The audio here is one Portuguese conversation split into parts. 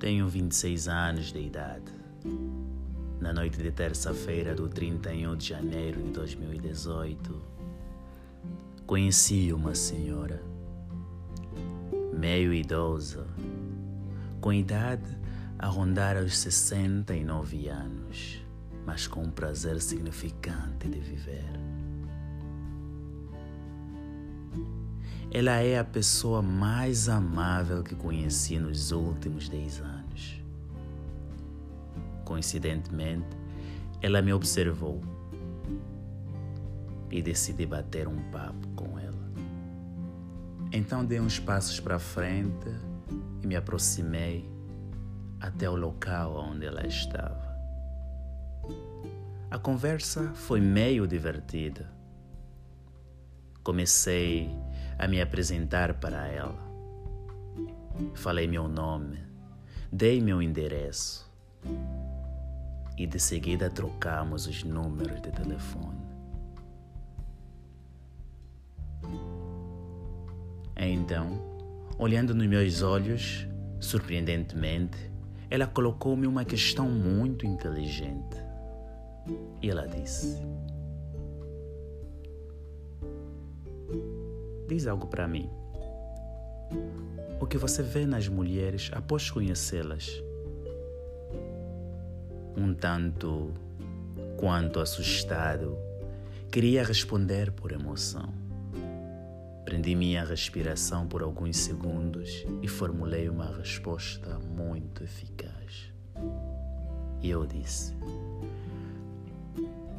Tenho 26 anos de idade. Na noite de terça-feira do 31 de janeiro de 2018, conheci uma senhora, meio idosa, com idade a rondar os 69 anos, mas com um prazer significante de viver. Ela é a pessoa mais amável que conheci nos últimos 10 anos. Coincidentemente, ela me observou e decidi bater um papo com ela. Então dei uns passos para frente e me aproximei até o local onde ela estava. A conversa foi meio divertida. Comecei a me apresentar para ela. Falei meu nome, dei meu endereço e de seguida trocamos os números de telefone. Então, olhando nos meus olhos, surpreendentemente, ela colocou-me uma questão muito inteligente. E ela disse: Diz algo para mim. O que você vê nas mulheres após conhecê-las? Um tanto quanto assustado, queria responder por emoção. Prendi minha respiração por alguns segundos e formulei uma resposta muito eficaz. E eu disse: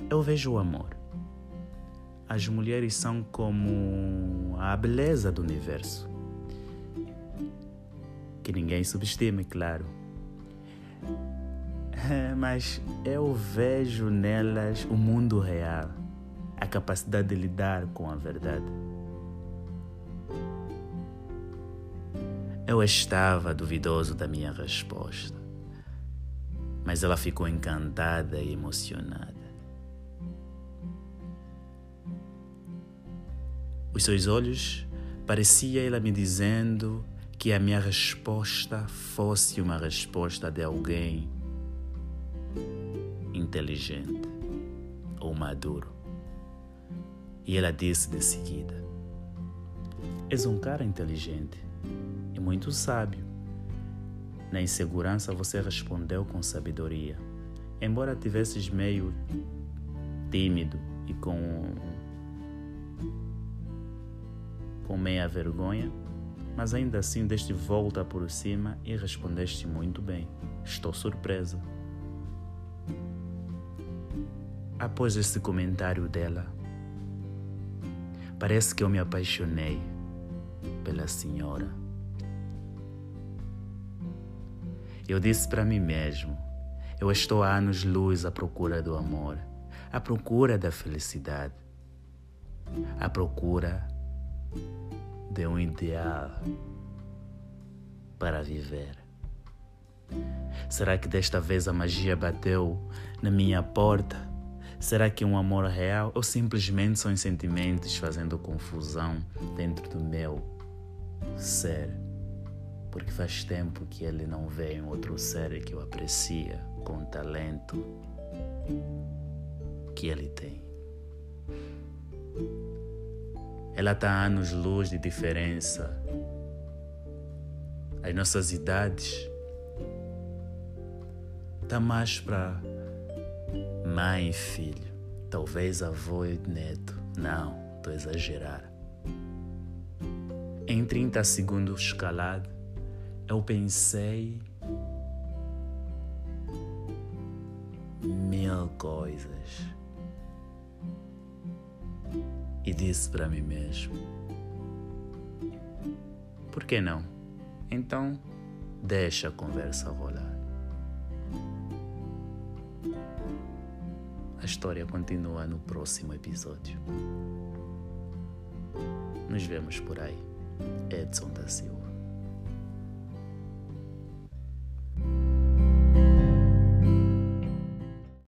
Eu vejo o amor as mulheres são como a beleza do universo. Que ninguém subestime, claro. Mas eu vejo nelas o mundo real, a capacidade de lidar com a verdade. Eu estava duvidoso da minha resposta, mas ela ficou encantada e emocionada. Os seus olhos parecia ela me dizendo que a minha resposta fosse uma resposta de alguém inteligente ou maduro. E ela disse de seguida: És um cara inteligente e muito sábio. Na insegurança você respondeu com sabedoria. Embora tivesses meio tímido e com com meia vergonha, mas ainda assim deste volta por cima e respondeste muito bem. Estou surpresa. Após esse comentário dela, parece que eu me apaixonei pela senhora. Eu disse para mim mesmo: eu estou há anos-luz à procura do amor, à procura da felicidade, à procura de um ideal para viver. Será que desta vez a magia bateu na minha porta? Será que é um amor real ou simplesmente são sentimentos fazendo confusão dentro do meu ser? Porque faz tempo que ele não vê em outro ser que eu aprecia com o talento que ele tem. Ela está anos-luz de diferença. As nossas idades está mais para mãe e filho, talvez avô e neto. Não, estou a exagerar. Em 30 segundos escalado, eu pensei mil coisas e disse para mim mesmo: Por que não? Então, deixa a conversa rolar. A história continua no próximo episódio. Nos vemos por aí. Edson da Silva.